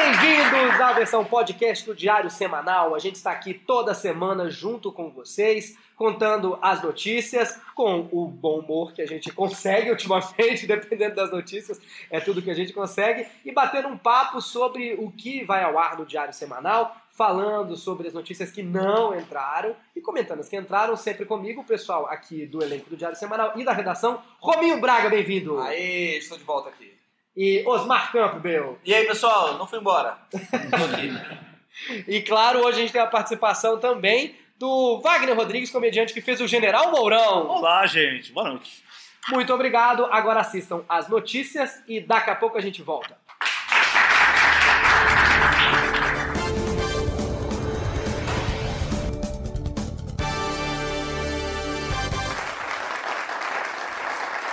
Bem-vindos à versão podcast do Diário Semanal. A gente está aqui toda semana junto com vocês, contando as notícias com o bom humor que a gente consegue ultimamente, dependendo das notícias, é tudo que a gente consegue, e batendo um papo sobre o que vai ao ar no Diário Semanal, falando sobre as notícias que não entraram e comentando as que entraram, sempre comigo, o pessoal aqui do elenco do Diário Semanal e da redação. Rominho Braga, bem-vindo! Aê, estou de volta aqui. E Osmar Campbell. E aí, pessoal, não fui embora. e claro, hoje a gente tem a participação também do Wagner Rodrigues, comediante que fez o General Mourão. Olá, gente. Boa noite. Muito obrigado. Agora assistam as notícias e daqui a pouco a gente volta.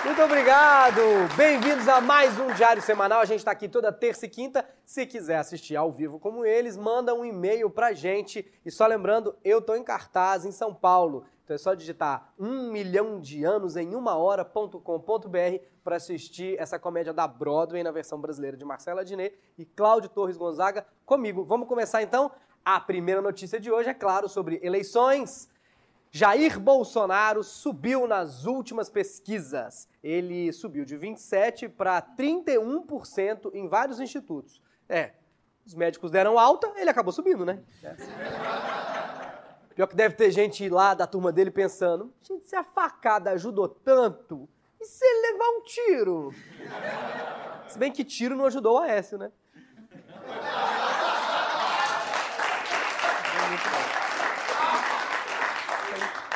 Muito obrigado! Bem-vindos a mais um Diário Semanal. A gente está aqui toda terça e quinta. Se quiser assistir ao vivo como eles, manda um e-mail pra gente. E só lembrando, eu tô em cartaz em São Paulo. Então é só digitar um milhão de anos em uma hora.com.br para assistir essa comédia da Broadway na versão brasileira de Marcela Diné e Cláudio Torres Gonzaga comigo. Vamos começar então? A primeira notícia de hoje é claro sobre eleições. Jair Bolsonaro subiu nas últimas pesquisas. Ele subiu de 27% para 31% em vários institutos. É, os médicos deram alta, ele acabou subindo, né? É. Pior que deve ter gente lá da turma dele pensando: gente, se a facada ajudou tanto, e se ele levar um tiro? Se bem que tiro não ajudou o Aécio, né?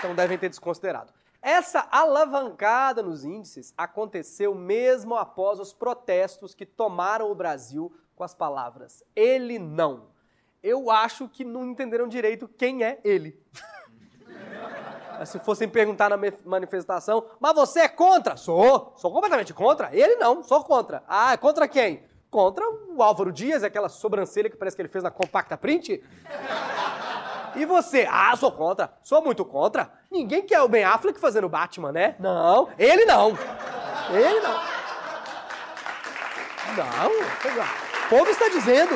Então devem ter desconsiderado. Essa alavancada nos índices aconteceu mesmo após os protestos que tomaram o Brasil com as palavras ele não. Eu acho que não entenderam direito quem é ele. Se fossem perguntar na manifestação, mas você é contra? Sou, sou completamente contra. Ele não, sou contra. Ah, contra quem? Contra o Álvaro Dias, aquela sobrancelha que parece que ele fez na Compacta Print. E você? Ah, sou contra. Sou muito contra. Ninguém quer o Ben Affleck fazendo Batman, né? Não, ele não. Ele não. Não, o povo está dizendo.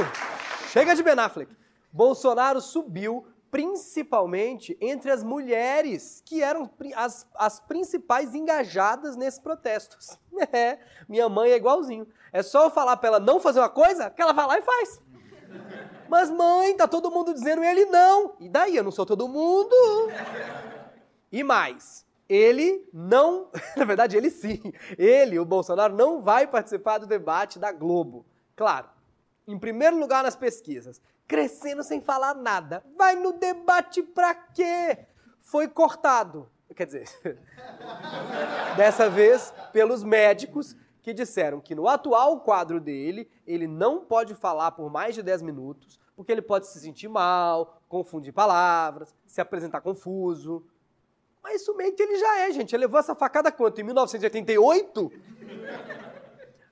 Chega de Ben Affleck. Bolsonaro subiu principalmente entre as mulheres, que eram as, as principais engajadas nesses protestos. É, minha mãe é igualzinho. É só eu falar para ela não fazer uma coisa, que ela vai lá e faz. Mas mãe, tá todo mundo dizendo ele não. E daí? Eu não sou todo mundo. E mais, ele não, na verdade ele sim, ele, o Bolsonaro, não vai participar do debate da Globo. Claro, em primeiro lugar nas pesquisas, crescendo sem falar nada. Vai no debate pra quê? Foi cortado. Quer dizer, dessa vez pelos médicos que disseram que no atual quadro dele, ele não pode falar por mais de 10 minutos, porque ele pode se sentir mal, confundir palavras, se apresentar confuso. Mas isso meio que ele já é, gente. Ele levou essa facada quanto? Em 1988?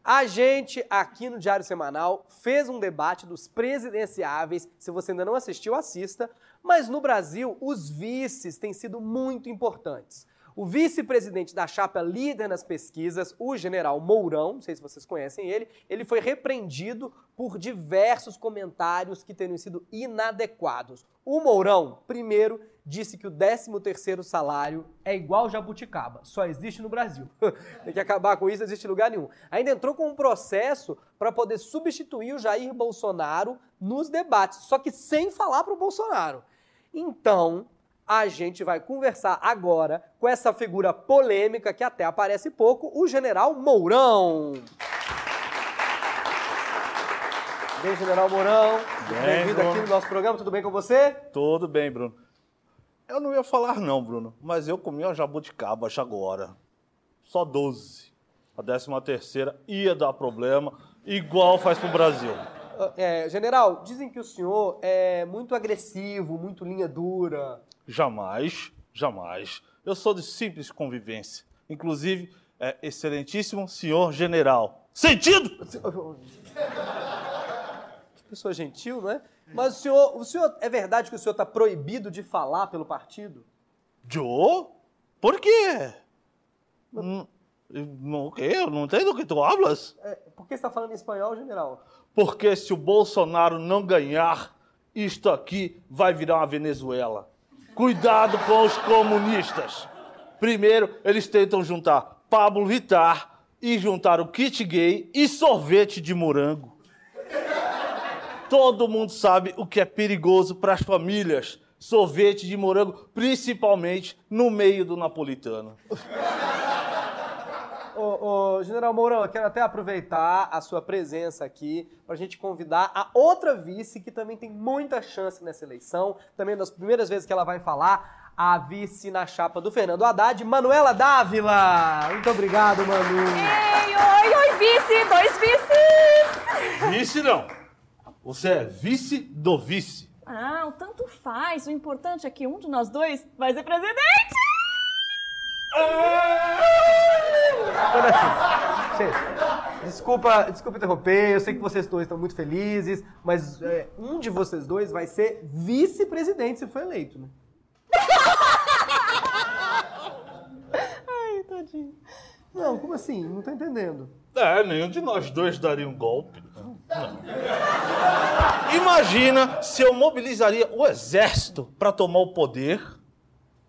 A gente, aqui no Diário Semanal, fez um debate dos presidenciáveis. Se você ainda não assistiu, assista. Mas no Brasil, os vices têm sido muito importantes. O vice-presidente da chapa líder nas pesquisas, o general Mourão, não sei se vocês conhecem ele, ele foi repreendido por diversos comentários que teriam sido inadequados. O Mourão, primeiro, disse que o 13º salário é igual jabuticaba, só existe no Brasil. Tem que acabar com isso, não existe lugar nenhum. Ainda entrou com um processo para poder substituir o Jair Bolsonaro nos debates, só que sem falar para o Bolsonaro. Então, a gente vai conversar agora com essa figura polêmica que até aparece pouco, o general Mourão. Bem, general Mourão, bem-vindo aqui no nosso programa, tudo bem com você? Tudo bem, Bruno. Eu não ia falar não, Bruno, mas eu comi uma jabuticaba agora. Só 12. A décima terceira ia dar problema, igual faz pro Brasil. É, general, dizem que o senhor é muito agressivo, muito linha dura. Jamais, jamais. Eu sou de simples convivência. Inclusive, é, excelentíssimo senhor general. Sentido? Que pessoa gentil, não é? Mas o senhor, o senhor é verdade que o senhor está proibido de falar pelo partido? Joe? Por quê? Hum, Não, o quê? Eu não entendo o que tu hablas. É, por que você está falando em espanhol, general? Porque se o Bolsonaro não ganhar, isto aqui vai virar uma Venezuela. Cuidado com os comunistas. Primeiro, eles tentam juntar Pablo Vittar e juntar o kit gay e sorvete de morango. Todo mundo sabe o que é perigoso para as famílias. Sorvete de morango, principalmente no meio do napolitano. Ô, ô, General Mourão, eu quero até aproveitar a sua presença aqui para a gente convidar a outra vice que também tem muita chance nessa eleição, também das primeiras vezes que ela vai falar, a vice na chapa do Fernando Haddad, Manuela Dávila. Muito obrigado, Manu. Ei, oi, oi, vice, dois vices! Vice não. Você é vice do vice. Ah, o tanto faz. O importante é que um de nós dois vai ser presidente! Desculpa, desculpa interromper, eu sei que vocês dois estão muito felizes, mas é, um de vocês dois vai ser vice-presidente se for eleito, né? Ai, tadinho. Não, como assim? Não tô entendendo. É, nenhum de nós dois daria um golpe. Não. Imagina se eu mobilizaria o exército para tomar o poder,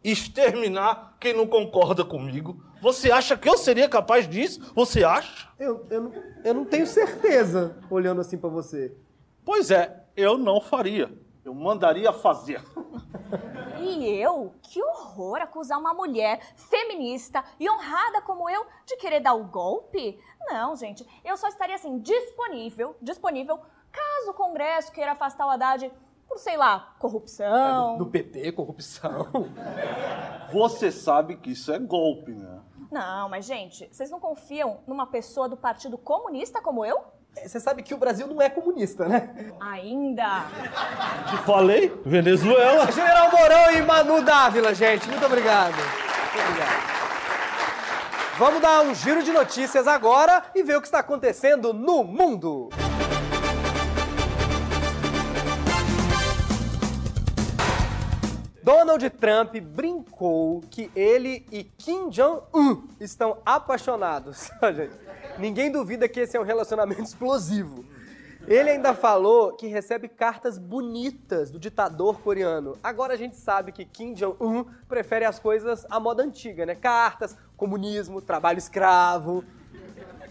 exterminar quem não concorda comigo. Você acha que eu seria capaz disso? Você acha? Eu, eu, não, eu não tenho certeza, olhando assim pra você. Pois é, eu não faria. Eu mandaria fazer. E eu? Que horror acusar uma mulher feminista e honrada como eu de querer dar o golpe? Não, gente, eu só estaria assim, disponível, disponível, caso o Congresso queira afastar o Haddad por, sei lá, corrupção. Do PT, corrupção. Você sabe que isso é golpe, né? Não, mas gente, vocês não confiam numa pessoa do Partido Comunista como eu? Você sabe que o Brasil não é comunista, né? Ainda. Te falei? Venezuela. General Mourão e Manu Dávila, gente. Muito obrigado. Muito obrigado. Vamos dar um giro de notícias agora e ver o que está acontecendo no mundo. Donald Trump brincou que ele e Kim Jong-un estão apaixonados. Ninguém duvida que esse é um relacionamento explosivo. Ele ainda falou que recebe cartas bonitas do ditador coreano. Agora a gente sabe que Kim Jong-un prefere as coisas à moda antiga, né? Cartas, comunismo, trabalho escravo.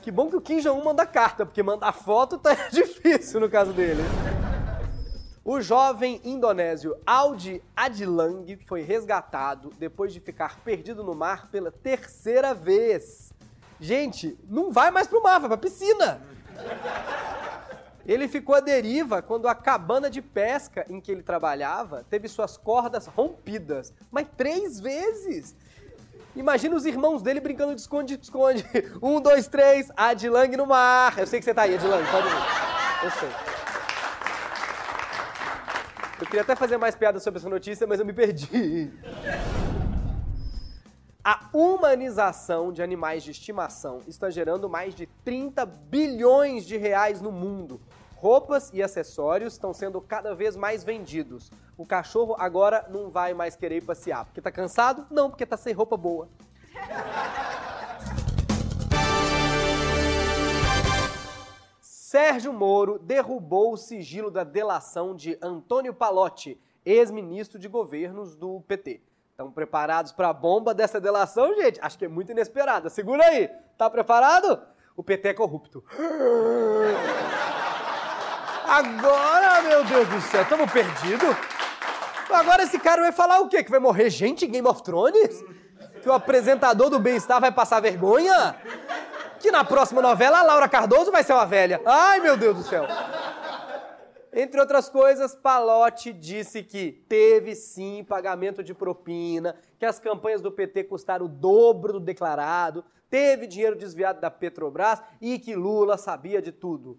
Que bom que o Kim Jong-un manda carta, porque mandar foto tá difícil no caso dele. O jovem indonésio Audi Adilang foi resgatado depois de ficar perdido no mar pela terceira vez. Gente, não vai mais pro mar, vai pra piscina. Ele ficou à deriva quando a cabana de pesca em que ele trabalhava teve suas cordas rompidas, mas três vezes. Imagina os irmãos dele brincando de esconde-esconde. Um, dois, três, Adilang no mar. Eu sei que você tá aí, Adilang, pode vir. Eu sei. Eu queria até fazer mais piada sobre essa notícia, mas eu me perdi. A humanização de animais de estimação está gerando mais de 30 bilhões de reais no mundo. Roupas e acessórios estão sendo cada vez mais vendidos. O cachorro agora não vai mais querer passear. Porque tá cansado? Não, porque tá sem roupa boa. Sérgio Moro derrubou o sigilo da delação de Antônio Palotti, ex-ministro de governos do PT. Estão preparados para a bomba dessa delação, gente? Acho que é muito inesperada. Segura aí. Tá preparado? O PT é corrupto. Agora, meu Deus do céu, estamos perdidos? Agora esse cara vai falar o quê? Que vai morrer gente em Game of Thrones? Que o apresentador do bem-estar vai passar vergonha? Que na próxima novela a Laura Cardoso vai ser uma velha. Ai, meu Deus do céu. Entre outras coisas, Palotti disse que teve sim pagamento de propina, que as campanhas do PT custaram o dobro do declarado, teve dinheiro desviado da Petrobras e que Lula sabia de tudo.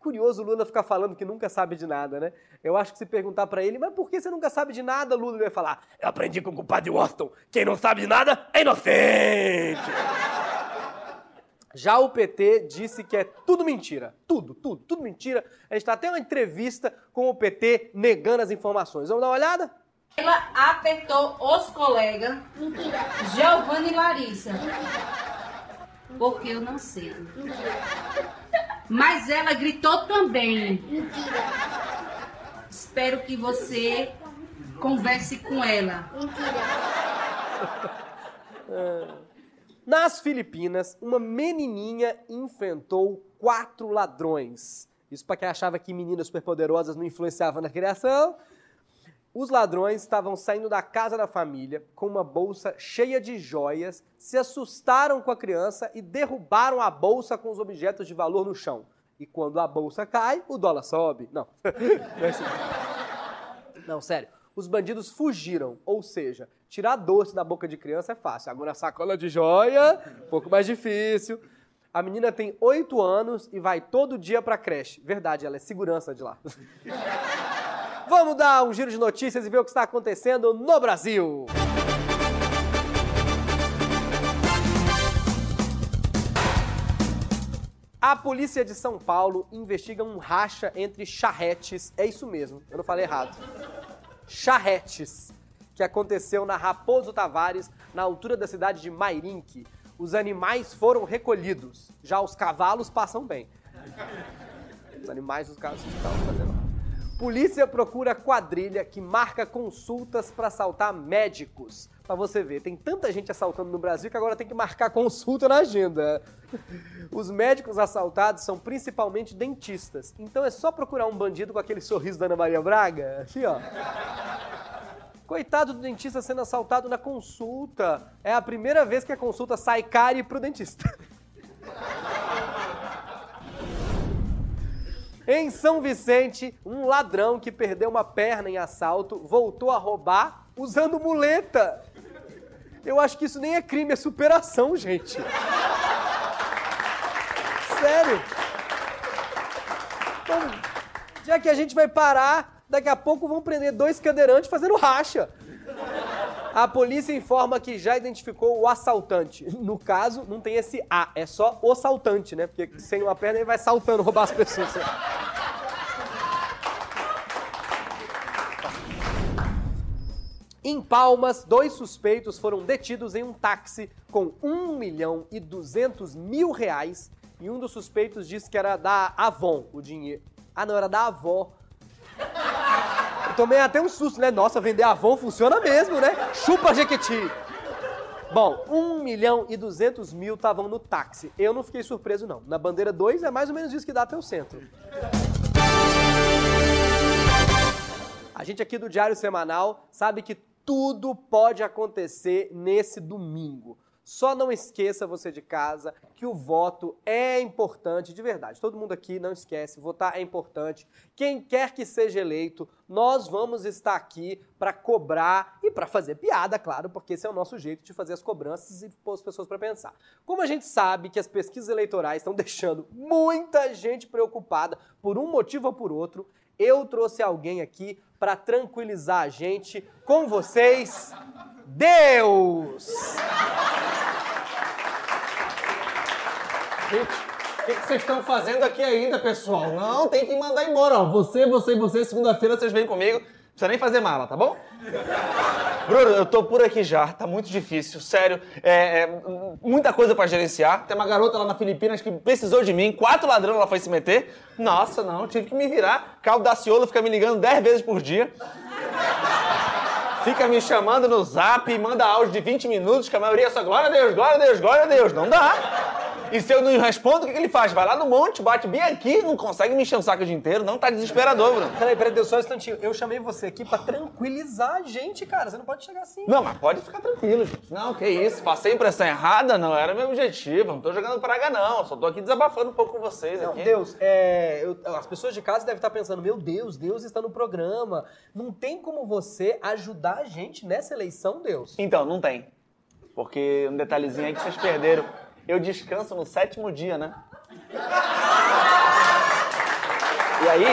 Curioso o Lula ficar falando que nunca sabe de nada, né? Eu acho que se perguntar para ele, mas por que você nunca sabe de nada, Lula vai falar: Eu aprendi com o compadre Washington, quem não sabe de nada é inocente. Já o PT disse que é tudo mentira. Tudo, tudo, tudo mentira. A gente está até uma entrevista com o PT negando as informações. Vamos dar uma olhada? Ela apertou os colegas Giovanni e Larissa. Porque eu não sei. Mas ela gritou também. Espero que você converse com ela. Nas Filipinas, uma menininha enfrentou quatro ladrões. Isso para quem achava que meninas superpoderosas não influenciavam na criação. Os ladrões estavam saindo da casa da família com uma bolsa cheia de joias, se assustaram com a criança e derrubaram a bolsa com os objetos de valor no chão. E quando a bolsa cai, o dólar sobe. Não. Não, sério. Os bandidos fugiram, ou seja, tirar doce da boca de criança é fácil. Agora, sacola de joia, um pouco mais difícil. A menina tem 8 anos e vai todo dia pra creche. Verdade, ela é segurança de lá. Vamos dar um giro de notícias e ver o que está acontecendo no Brasil. A polícia de São Paulo investiga um racha entre charretes. É isso mesmo, eu não falei errado. Charretes, que aconteceu na Raposo Tavares, na altura da cidade de Mairinque. Os animais foram recolhidos, já os cavalos passam bem. Os animais, os carros estavam fazendo. Polícia procura quadrilha que marca consultas para assaltar médicos. Pra você ver, tem tanta gente assaltando no Brasil que agora tem que marcar consulta na agenda. Os médicos assaltados são principalmente dentistas. Então é só procurar um bandido com aquele sorriso da Ana Maria Braga. Aqui, ó. Coitado do dentista sendo assaltado na consulta. É a primeira vez que a consulta sai cara pro dentista. Em São Vicente, um ladrão que perdeu uma perna em assalto voltou a roubar usando muleta. Eu acho que isso nem é crime, é superação, gente. Sério. Então, já que a gente vai parar, daqui a pouco vão prender dois cadeirantes fazendo racha. A polícia informa que já identificou o assaltante. No caso, não tem esse A, é só o assaltante, né? Porque sem uma perna ele vai saltando roubar as pessoas. Em Palmas, dois suspeitos foram detidos em um táxi com 1 milhão e 200 mil reais e um dos suspeitos disse que era da Avon o dinheiro. Ah, não, era da avó. Eu tomei até um susto, né? Nossa, vender Avon funciona mesmo, né? Chupa Jequiti. Bom, 1 milhão e 200 mil estavam no táxi. Eu não fiquei surpreso, não. Na bandeira 2 é mais ou menos isso que dá até o centro. A gente aqui do Diário Semanal sabe que tudo pode acontecer nesse domingo. Só não esqueça você de casa que o voto é importante de verdade. Todo mundo aqui não esquece, votar é importante. Quem quer que seja eleito, nós vamos estar aqui para cobrar e para fazer piada, claro, porque esse é o nosso jeito de fazer as cobranças e pôr as pessoas para pensar. Como a gente sabe que as pesquisas eleitorais estão deixando muita gente preocupada por um motivo ou por outro, eu trouxe alguém aqui para tranquilizar a gente com vocês, Deus! Gente, o que, vocês estão fazendo aqui ainda, pessoal? Não, tem que mandar embora. Ó. Você, você e você, segunda-feira vocês vêm comigo. Precisa nem fazer mala, tá bom? Bruno, eu tô por aqui já, tá muito difícil, sério. É, é, muita coisa pra gerenciar. Tem uma garota lá na Filipinas que precisou de mim, quatro ladrões ela foi se meter. Nossa, não, tive que me virar. Carl Daciolo fica me ligando dez vezes por dia. Fica me chamando no zap manda áudio de 20 minutos, que a maioria é só glória a Deus, glória a Deus, glória a Deus. Não dá. E se eu não respondo, o que, que ele faz? Vai lá no monte, bate bem aqui, não consegue me encher o saco o dia inteiro. Não, tá desesperador, Bruno. Peraí, peraí, deu só um instantinho. Eu chamei você aqui pra tranquilizar a gente, cara. Você não pode chegar assim. Não, mas pode ficar tranquilo, gente. Não, que isso. Passei impressão errada? Não, era meu objetivo. Não tô jogando praga, não. Só tô aqui desabafando um pouco com vocês Não, aqui. Deus, é, eu- as pessoas de casa devem estar pensando, meu Deus, Deus está no programa. Não tem como você ajudar a gente nessa eleição, Deus. Então, não tem. Porque um detalhezinho aí que vocês perderam. Eu descanso no sétimo dia, né? E aí,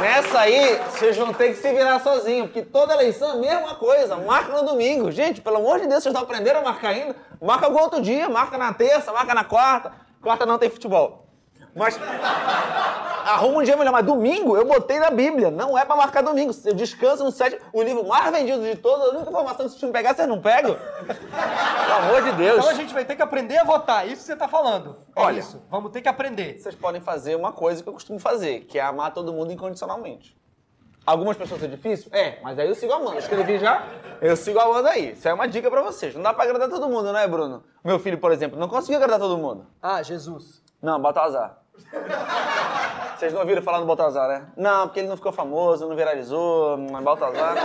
nessa aí, vocês vão ter que se virar sozinho, porque toda eleição é a mesma coisa. Marca no domingo. Gente, pelo amor de Deus, vocês não aprenderam a marcar ainda? Marca algum outro dia, marca na terça, marca na quarta. Quarta não tem futebol. Mas arruma um dia melhor, mas domingo eu botei na Bíblia. Não é pra marcar domingo. Eu descanso no sétimo. O livro mais vendido de todos, a única informação que vocês não pegar, vocês não pegam. Pelo amor de Deus. Então a gente vai ter que aprender a votar, isso que você tá falando. É Olha. isso, vamos ter que aprender. Vocês podem fazer uma coisa que eu costumo fazer, que é amar todo mundo incondicionalmente. Algumas pessoas é difícil? É, mas aí eu sigo amando. Escrevi já, eu sigo amando aí. Isso é uma dica pra vocês. Não dá pra agradar todo mundo, né, Bruno? Meu filho, por exemplo, não conseguiu agradar todo mundo. Ah, Jesus. Não, Baltazar. Vocês não ouviram falar no Baltazar, né? Não, porque ele não ficou famoso, não viralizou, mas Baltazar...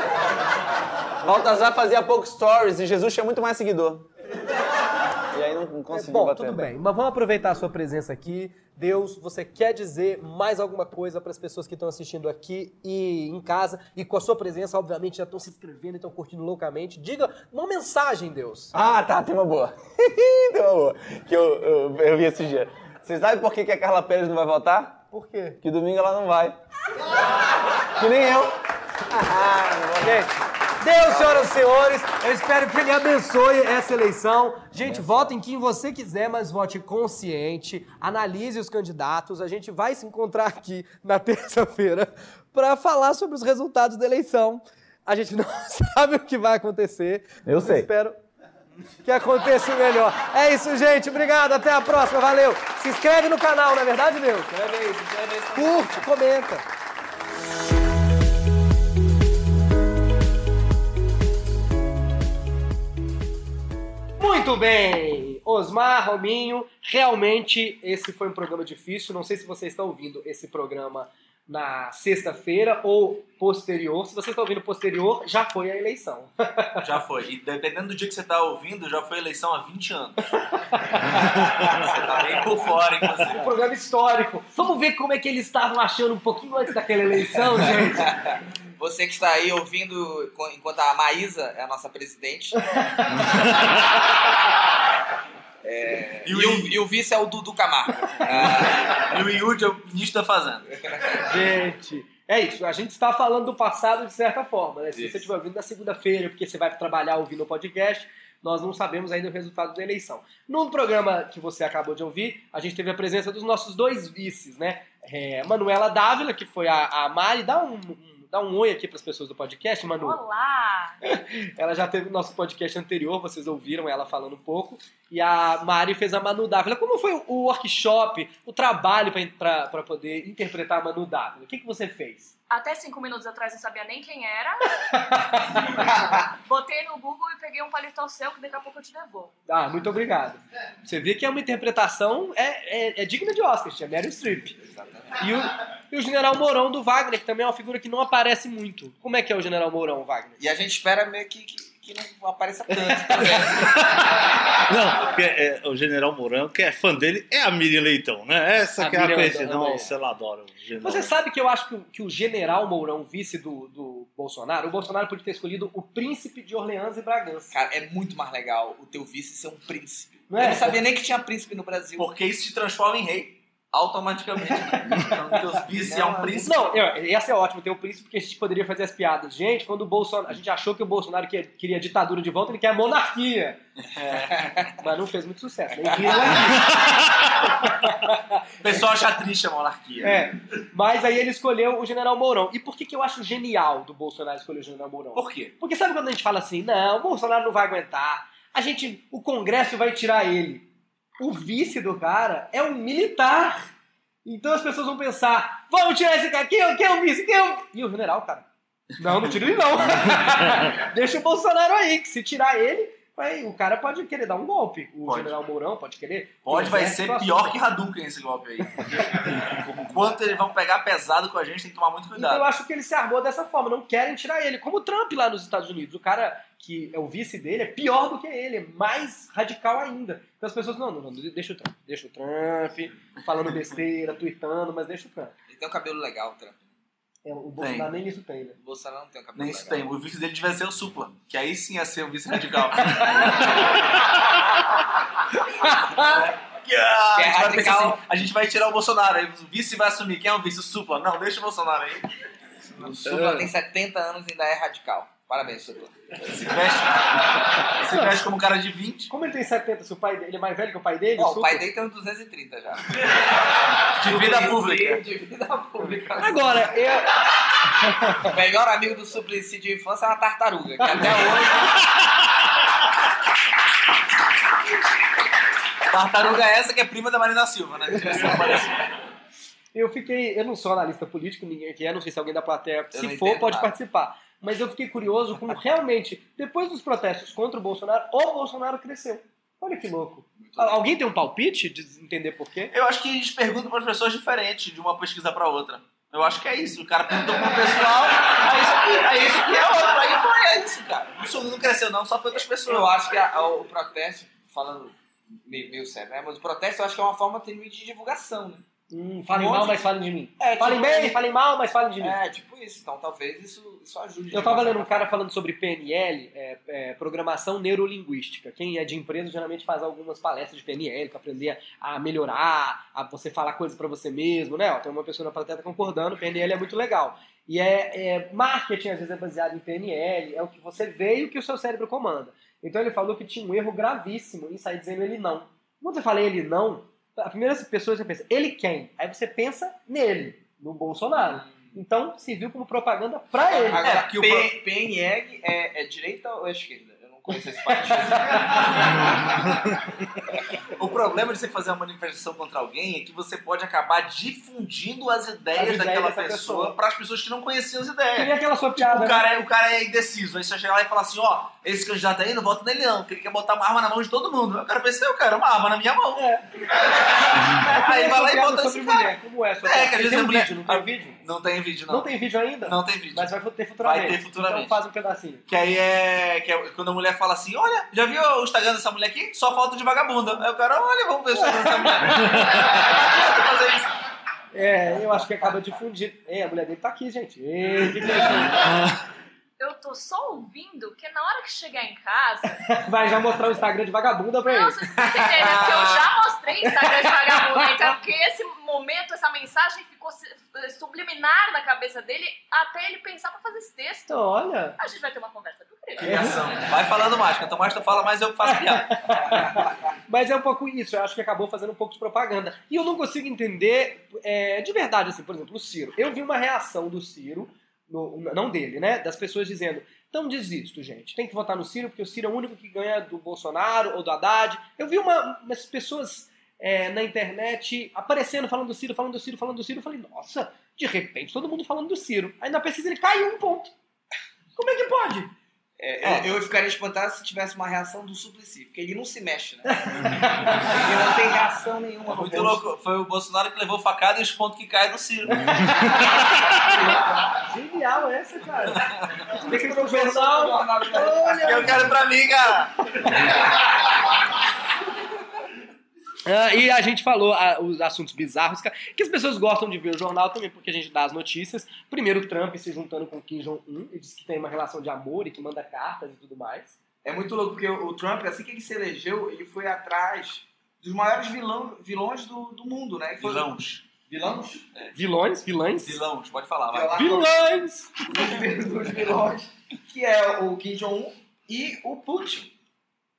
Baltazar fazia pouco stories e Jesus tinha muito mais seguidor. E aí não, conseguiu Bom, bater. tudo bem, mas vamos aproveitar a sua presença aqui. Deus, você quer dizer mais alguma coisa para as pessoas que estão assistindo aqui e em casa e com a sua presença, obviamente, já estão se inscrevendo e estão curtindo loucamente. Diga uma mensagem, Deus. Ah, tá, tem uma boa. tem uma boa. Que eu, eu, eu vi esse dia. Vocês sabem por que, que a Carla Pérez não vai votar? Por quê? Que domingo ela não vai. Que nem eu. Ah, Gente, Deus, senhoras e senhores, eu espero que Ele abençoe essa eleição. Gente, vote em quem você quiser, mas vote consciente. Analise os candidatos. A gente vai se encontrar aqui na terça-feira para falar sobre os resultados da eleição. A gente não sabe o que vai acontecer. Eu sei. Espero que aconteça o melhor. É isso, gente. Obrigado. Até a próxima. Valeu. Se inscreve no canal, não é verdade, Deus? Inscreve aí, se inscreve aí. Curte, comenta. Muito bem! Osmar, Rominho, realmente esse foi um programa difícil. Não sei se você está ouvindo esse programa na sexta-feira ou posterior. Se você está ouvindo posterior, já foi a eleição. Já foi. E dependendo do dia que você tá ouvindo, já foi eleição há 20 anos. você tá bem por fora, um inclusive. programa histórico. Vamos ver como é que eles estavam achando um pouquinho antes daquela eleição, gente. Você que está aí ouvindo enquanto a Maísa é a nossa presidente. É, e, o, e o vice é o Dudu Camargo. Ah, E o Yudi é o ministro da Fazenda. Gente, é isso. A gente está falando do passado de certa forma, né? Se Isso. você estiver ouvindo na segunda-feira, porque você vai trabalhar ouvindo o podcast, nós não sabemos ainda o resultado da eleição. No programa que você acabou de ouvir, a gente teve a presença dos nossos dois vices, né? É, Manuela Dávila, que foi a, a Mari. Dá um, um- dá um oi aqui para as pessoas do podcast, Manu. Olá! Ela já teve o nosso podcast anterior, vocês ouviram ela falando um pouco. E a Mari fez a Manu Dávila. Como foi o workshop, o trabalho para poder interpretar a Manu Dávila? O que, que você fez? Até cinco minutos atrás não sabia nem quem era. Botei no Google e peguei um paletó seu que daqui a pouco eu te devolvo. Ah, muito obrigado. Você vê que é uma interpretação é, é, é digna de Oscar, é Meryl Streep. E o, e o General Mourão do Wagner, que também é uma figura que não aparece muito. Como é que é o General Mourão, Wagner? e a gente espera meio que, que, não apareça tanto. Não, porque é, o General Mourão, que é fã dele, é a Miriam Leitão, né? Essa A que é a Miriam coincidência. também. Nossa, ela adora o General Você sabe que eu acho que o, que o General Mourão, vice do, do Bolsonaro, o Bolsonaro podia ter escolhido o príncipe de Orleans e Bragança. Cara, é muito mais legal o teu vice ser um príncipe. Não é? Eu não sabia nem que tinha príncipe no Brasil. Porque isso te transforma em rei. Automaticamente. Então, teus vice é um príncipe. Não, essa é ótima, ter o príncipe, porque a gente poderia fazer as piadas. Gente, quando o Bolsonaro. A gente achou que o Bolsonaro queria, ditadura de volta, ele quer a monarquia. É, mas não fez muito sucesso. Nem viram. O pessoal acha triste a monarquia. É, mas aí ele escolheu o General Mourão. E por que, que eu acho genial do Bolsonaro escolher o General Mourão? Por quê? Porque sabe quando a gente fala assim, não, o Bolsonaro não vai aguentar, a gente, o Congresso vai tirar ele. O vice do cara é um militar. Então as pessoas vão pensar, vamos tirar esse cara, quem, é- quem é o vice? Quem é o... E o general, cara? Não, não tira ele não. Deixa o Bolsonaro aí, que se tirar ele, vai, o cara pode querer dar um golpe. O Pode. general Mourão pode querer. Pode, vai ser pior que Hadouken esse golpe aí. Enquanto eles vão pegar pesado com a gente, tem que tomar muito Então cuidado. eu acho que ele se armou dessa forma, não querem tirar ele. Como o Trump lá nos Estados Unidos. O cara que é o vice dele é pior do que ele, é mais radical ainda. Então as pessoas, não, não, não, deixa o Trump, deixa o Trump, falando besteira, tweetando, mas deixa o Trump. Ele tem um cabelo legal, Trump. É, o Bolsonaro nem isso tem, né? O Bolsonaro não tem um cabelo Nem isso tem. O vice dele devia ser o Supla. Que aí sim ia ser o vice radical. Ah, Que é a, gente radical. assim, a gente vai tirar o Bolsonaro, aí o vice vai assumir. Quem é o vice? O Supla. Não, deixa o Bolsonaro aí. O Supla tem 70 anos e ainda é radical. Parabéns, Supla. Se veste, se veste como um cara de 20. Como ele tem 70, se o pai dele ele é mais velho que o pai dele? Ó, o Supla? pai dele tem uns 230 já. De vida pública. De vida pública. Agora, eu, O melhor amigo do Suplicy de infância é uma tartaruga, que até hoje. Tartaruga é essa que é prima da Marina Silva, né? eu fiquei. Eu não sou analista político, ninguém aqui é, não sei se alguém da plateia, Eu se não for, pode nada. participar. Mas eu fiquei curioso como realmente, depois dos protestos contra o Bolsonaro, o Bolsonaro cresceu. Olha que louco. Al- Alguém tem um palpite de entender por quê? Eu acho que eles perguntam para as pessoas diferentes de uma pesquisa para outra. Eu acho que é isso. O cara perguntou pro pessoal, é isso aqui, é isso aqui, é outro. Aí foi, é isso, cara. O sul não cresceu, não, só foi outras pessoas. Eu acho que a- a- o protesto, falando meio, meio sério, né? Mas o protesto eu acho que é uma forma também de divulgação, né? Hum, falem Um mal, mas falem de mim. É, falem tipo, bem, falem mal, mas falem de mim. É, tipo isso. Então talvez isso, isso ajude. Eu tava lendo um cara falando sobre PNL, é, é, programação neurolinguística. Quem é de empresa geralmente faz algumas palestras de PNL para aprender a melhorar, a você falar coisas para você mesmo, né? Ó, tem uma pessoa na plateia concordando, PNL é muito legal. E é, é marketing às vezes é baseado em PNL, é o que você vê e o que o seu cérebro comanda. Então ele falou que tinha um erro gravíssimo em sair dizendo ele não. Quando você fala ele não, a primeira pessoa você pensa, ele quem? Aí você pensa nele, no Bolsonaro. Então serviu como propaganda pra ele. Agora, É, porque o P- PNL é, é direita ou é esquerda? Eu não conheço esse partido. O problema de você fazer uma manifestação contra alguém é que você pode acabar difundindo as ideias, As ideias daquela pessoa para as pessoas que não conheciam as ideias. nem aquela sua Tipo, piada, o, né? cara é, o cara é indeciso. Aí você chega lá e fala assim, ó, esse candidato aí, não vota nele não, porque ele quer botar uma arma na mão de todo mundo. Aí O cara pensa, eu quero uma arma na minha mão. É. Aí vai lá e bota esse cara. mulher. Como é? Sua É, que às Tem vezes um a mulher- vídeo, não tem vídeo? Não tem vídeo, não. Não tem vídeo ainda? Não tem vídeo. Mas vai ter futuramente. Vai ter futuramente. Então faz um pedacinho. Que aí é, que é quando a mulher fala assim, olha, já viu o Instagram dessa mulher aqui? Só falta de vagabunda. Aí o cara, olha, vamos ver o Instagram dessa mulher. Adianta fazer isso. É, eu acho que acaba difundindo. É, a mulher dele tá aqui, gente. Ei, que que é isso? Eu tô só ouvindo, porque na hora que chegar em casa. Vai já mostrar o Instagram de vagabunda pra Não, ele. vocês estão entendendo, porque eu já mostrei Instagram de vagabundo. Então, porque esse momento, essa mensagem ficou se- subliminar na cabeça dele até ele pensar pra fazer esse texto. Olha. A gente vai ter uma conversa, querido? Criação. Vai falando mais, quanto mais tu fala, mais eu faço piada. Mas é um pouco isso, eu acho que acabou fazendo um pouco de propaganda. E eu não consigo entender é, de verdade, assim, por exemplo, o Ciro. Eu vi uma reação do Ciro, no- não dele, né? Das pessoas dizendo, então desisto, gente. Tem que votar no Ciro, porque o Ciro é o único que ganha do Bolsonaro ou do Haddad. Eu vi uma, umas pessoas é, na internet aparecendo, falando do Ciro, falando do Ciro, falando do Ciro. Eu falei, nossa, de repente todo mundo falando do Ciro. Aí na pesquisa ele caiu um ponto. Como é que pode? É, eu, eu ficaria espantado se tivesse uma reação do Suplicy, porque ele não se mexe, né? ele não tem reação nenhuma. Muito rosto. louco. Foi o Bolsonaro que levou facada e os pontos que caem no Ciro. Genial essa, cara. Jornal de- Olha, Eu quero pra mim, cara. Ah, e a gente falou ah, os assuntos bizarros que as pessoas gostam de ver o jornal também, porque a gente dá as notícias. Primeiro, o Trump se juntando com o Kim Jong-un, e diz que tem uma relação de amor e que manda cartas e tudo mais. É muito louco, porque o Trump, assim que ele se elegeu, ele foi atrás dos maiores vilão, vilões do, do mundo, né? Foi- Vilões. Vilões? Vilões, vilãs. Vilões, pode falar, vai. Vilões! dos vilões, que é o Kim Jong-un e o Putin.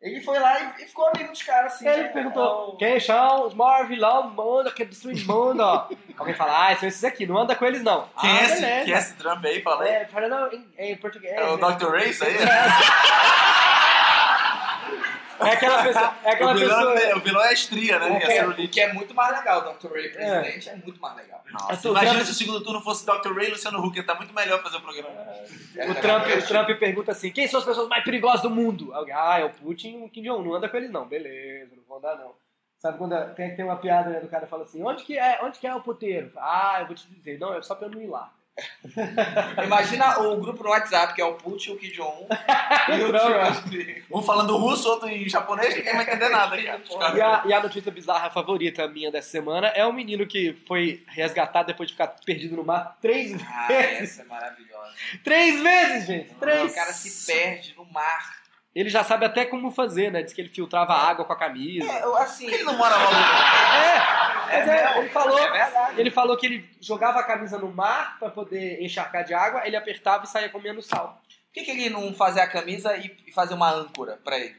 Ele foi lá e, ficou amigo dos caras, assim. Ele né? perguntou: quem são os maiores vilões do mundo que destruem o mundo? Alguém fala: ah, são esses aqui, não anda com eles não. Quem, ah, é esse, beleza. quem é esse Trump aí? Fala aí. É, fala, não, em, em português. É o né? Dr. Race aí? É aquela pessoa. É aquela o, vilão, pessoa. é- o vilão é a estria, né? O É que, é, o que é muito mais legal, o Dr. Ray presidente, é, muito mais legal. Nossa, o imagina Trump- se o segundo turno fosse Dr. Ray e Luciano Huck, tá muito melhor fazer o programa. O Trump, o Trump pergunta assim: quem são as pessoas mais perigosas do mundo? Alguém, ah, é o Putin e o Kim Jong-un. Não anda com eles, não. Beleza, não vou andar, não. Sabe quando é- tem, tem uma piada né, do cara fala assim: onde que, é, onde que é o puteiro? Ah, eu vou te dizer. Não, é só pra eu não ir lá. Imagina o grupo no WhatsApp, que é o Putin, o Kim Jong-un e o Trump. Trump. Um falando russo, outro em japonês, ninguém vai entender nada, cara. E a, e a notícia bizarra favorita minha dessa semana é um menino que foi resgatado depois de ficar perdido no mar três Ah, vezes. essa é maravilhosa. Três vezes, gente! Três! O cara se perde no mar. Ele já sabe até como fazer, né? Diz que ele filtrava água com a camisa. É, eu, assim, Por que ele não mora logo? É, mas é, ele falou. É verdade. Ele falou que ele jogava a camisa no mar pra poder encharcar de água, ele apertava e saía comendo sal. que, que ele não fazia a camisa e, e fazia uma âncora pra ele?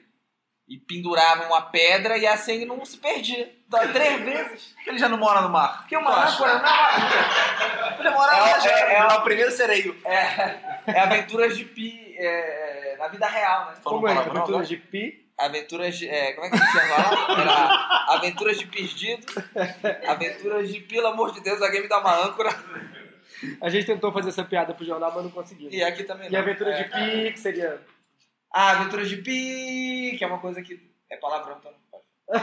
E pendurava uma pedra e assim ele não se perdia. Dá Três vezes. Porque ele já não mora no mar. Porque uma âncora não é âncora. Ele mora lá, já É, é, é, é, o primeiro sereio. é, é aventuras de pi é, na vida real, né? Como é? palavrão Aventura agora? de pi. Aventuras de. É, como é que se chama lá? Era Aventuras de Perdido. Aventuras de, pelo amor de Deus, alguém me dá uma âncora. A gente tentou fazer essa piada pro jornal, mas não conseguiu. E aqui também E não. aventura É. de pi, que seria. Ah, Aventuras de Pi, que é uma coisa que é palavrão, então não pode.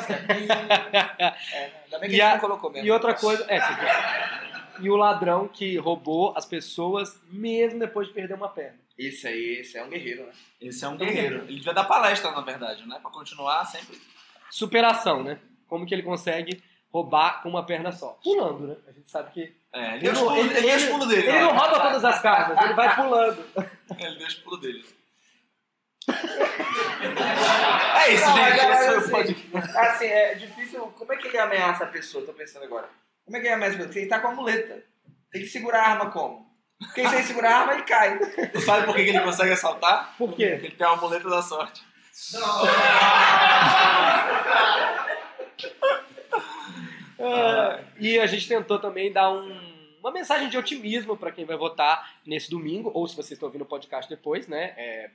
É, ainda bem que E a não colocou mesmo. E outra coisa. É, você viu? E o ladrão que roubou as pessoas mesmo depois de perder uma perna. Esse aí, esse é um guerreiro, né? Esse é um guerreiro. Ele devia dar palestra, na verdade, né? Pra continuar sempre. Superação, né? Como que ele consegue roubar com uma perna só? Pulando, né? A gente sabe que. É, ele Ele deu os não, pulos, ele, ele deu os ele- pulos dele. ele não rouba todas as casas, ele vai pulando. Ele deu os pulos dele. É isso, Não, gente. agora, Esse foi o assim. Assim, é difícil. Como é que ele ameaça a pessoa? Tô pensando agora. Como é que ele ameaça a pessoa? Porque ele tá com a muleta. Tem que segurar a arma como? Porque sem segurar a arma, ele cai. Tu sabe por que que ele consegue assaltar? Por quê? Porque ele tem uma muleta da sorte. É, e a gente tentou também dar um- uma mensagem de otimismo para quem vai votar nesse domingo, ou se vocês estão ouvindo o podcast depois, né? É,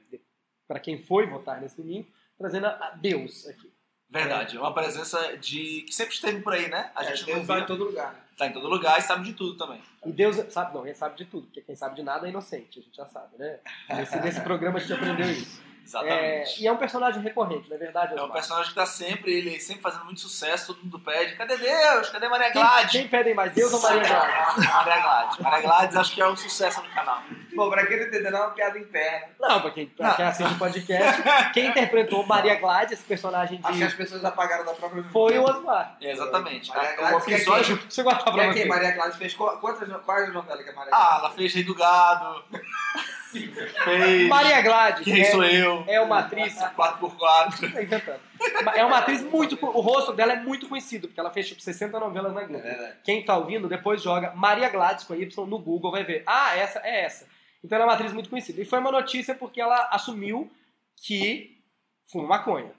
para quem foi votar nesse domingo, trazendo a Deus aqui. Verdade. É uma presença de. que sempre esteve por aí, né? A É, gente Deus vai em todo lugar. né? Tá em todo lugar e sabe de tudo também. E Deus sabe, não, ele sabe de tudo, porque quem sabe de nada é inocente, a gente já sabe, né? Nesse, nesse programa a gente aprendeu isso. É, Exatamente. e é um personagem recorrente, não é verdade? É, um Osmar? personagem que tá sempre, ele sempre fazendo muito sucesso, todo mundo pede. Cadê Deus? Cadê Maria Quem, Gladys? quem pedem mais, Deus ou Maria Gladys? Maria Gladys. Maria Gladys acho que é um sucesso no canal. Bom, pra quem não entendeu, não é uma piada interna. Não, pra quem, pra Não. quem assiste o podcast, quem interpretou Maria Gladys, esse personagem Acho que as de... pessoas apagaram da própria Foi o Osmar. É, exatamente. Maria É, Gladys, o que é episódio. Deixa eu guardar E pra você. Maria Gladys fez qu- quantas, quais novelas que a Maria Ah, Gladys ela fez Rei do Gado. fez. Maria Gladys Quem é, sou eu? é uma atriz 4x4. Tá inventando. É uma atriz muito. O rosto dela é muito conhecido, porque ela fez tipo 60 novelas na Globo. É. Quem tá ouvindo, depois joga Maria Gladys com Y no Google, vai ver. Ah, essa é essa. Então ela é uma atriz muito conhecida. E foi uma notícia porque ela assumiu que fuma maconha.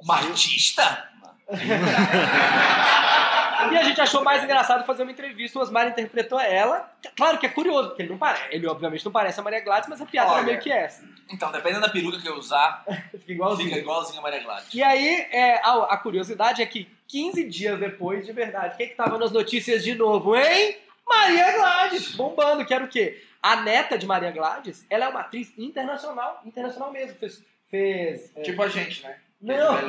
Uma artista? E a gente achou mais engraçado fazer uma entrevista. O Osmar interpretou ela. Claro que é curioso, porque ele não parece. Ele obviamente não parece a Maria Gladys, mas a piada era Olha. meio que essa. Então, dependendo da peruca que eu usar, Fica igualzinho. fica igualzinho a Maria Gladys. E aí, é, a, a curiosidade é que 15 dias depois, de verdade, o que que tava nas notícias de novo, hein? Maria Gladys, bombando, que era o quê? A neta de Maria Gladys, ela é uma atriz internacional, internacional mesmo, fez... fez é, Tipo a gente, né? Não.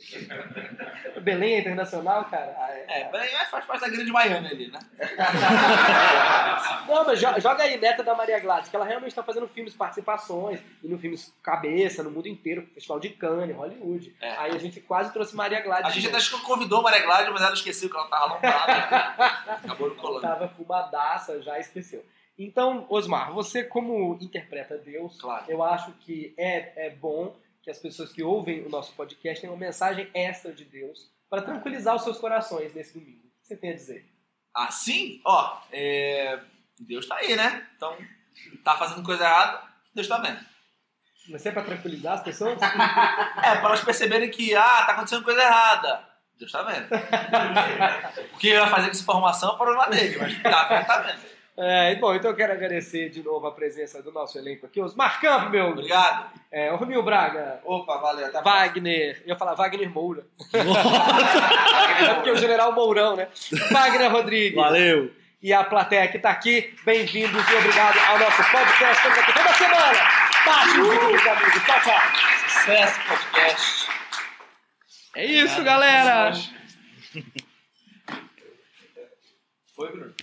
Belém. Belém é internacional, cara? Ah, é. É, bem, é, faz parte da grande Miami ali, né? Não, mas jo- joga aí, neta da Maria Gladys, que ela realmente tá fazendo filmes, participações, e no filmes cabeça, no mundo inteiro, Festival de Cannes, Hollywood. É. Aí a gente quase trouxe Maria Gladys. A gente até convidou a Maria Gladys, mas ela esqueceu que ela tava alongada. Acabou não colando. Tava fumadaça, já esqueceu. Então, Osmar, você como interpreta Deus, Claro. eu acho que é, é bom que as pessoas que ouvem o nosso podcast tenham uma mensagem extra de Deus para tranquilizar os seus corações nesse domingo. O que você tem a dizer? Assim, ó, é, Deus tá aí, né? Então, tá fazendo coisa errada, Deus tá vendo. Mas é para tranquilizar as pessoas? É, para elas perceberem que, ah, tá acontecendo coisa errada. Deus tá vendo. O que ele vai fazer com essa informação é o problema dele, mas tá tá vendo. É, bom, então eu quero agradecer de novo a presença do nosso elenco aqui, Osmar Campos, meu, Obrigado. é, Romil Braga, Opa, valeu. Até Wagner, eu ia falar Wagner Moura. é porque o general Mourão, né? Wagner Rodrigues. Valeu! e a plateia que está aqui. Bem-vindos e obrigado ao nosso podcast. Estamos aqui toda semana. Bate o vídeo, meus amigos. Tchau, tchau. Sucesso, podcast. É isso, galera. Foi, Bruno?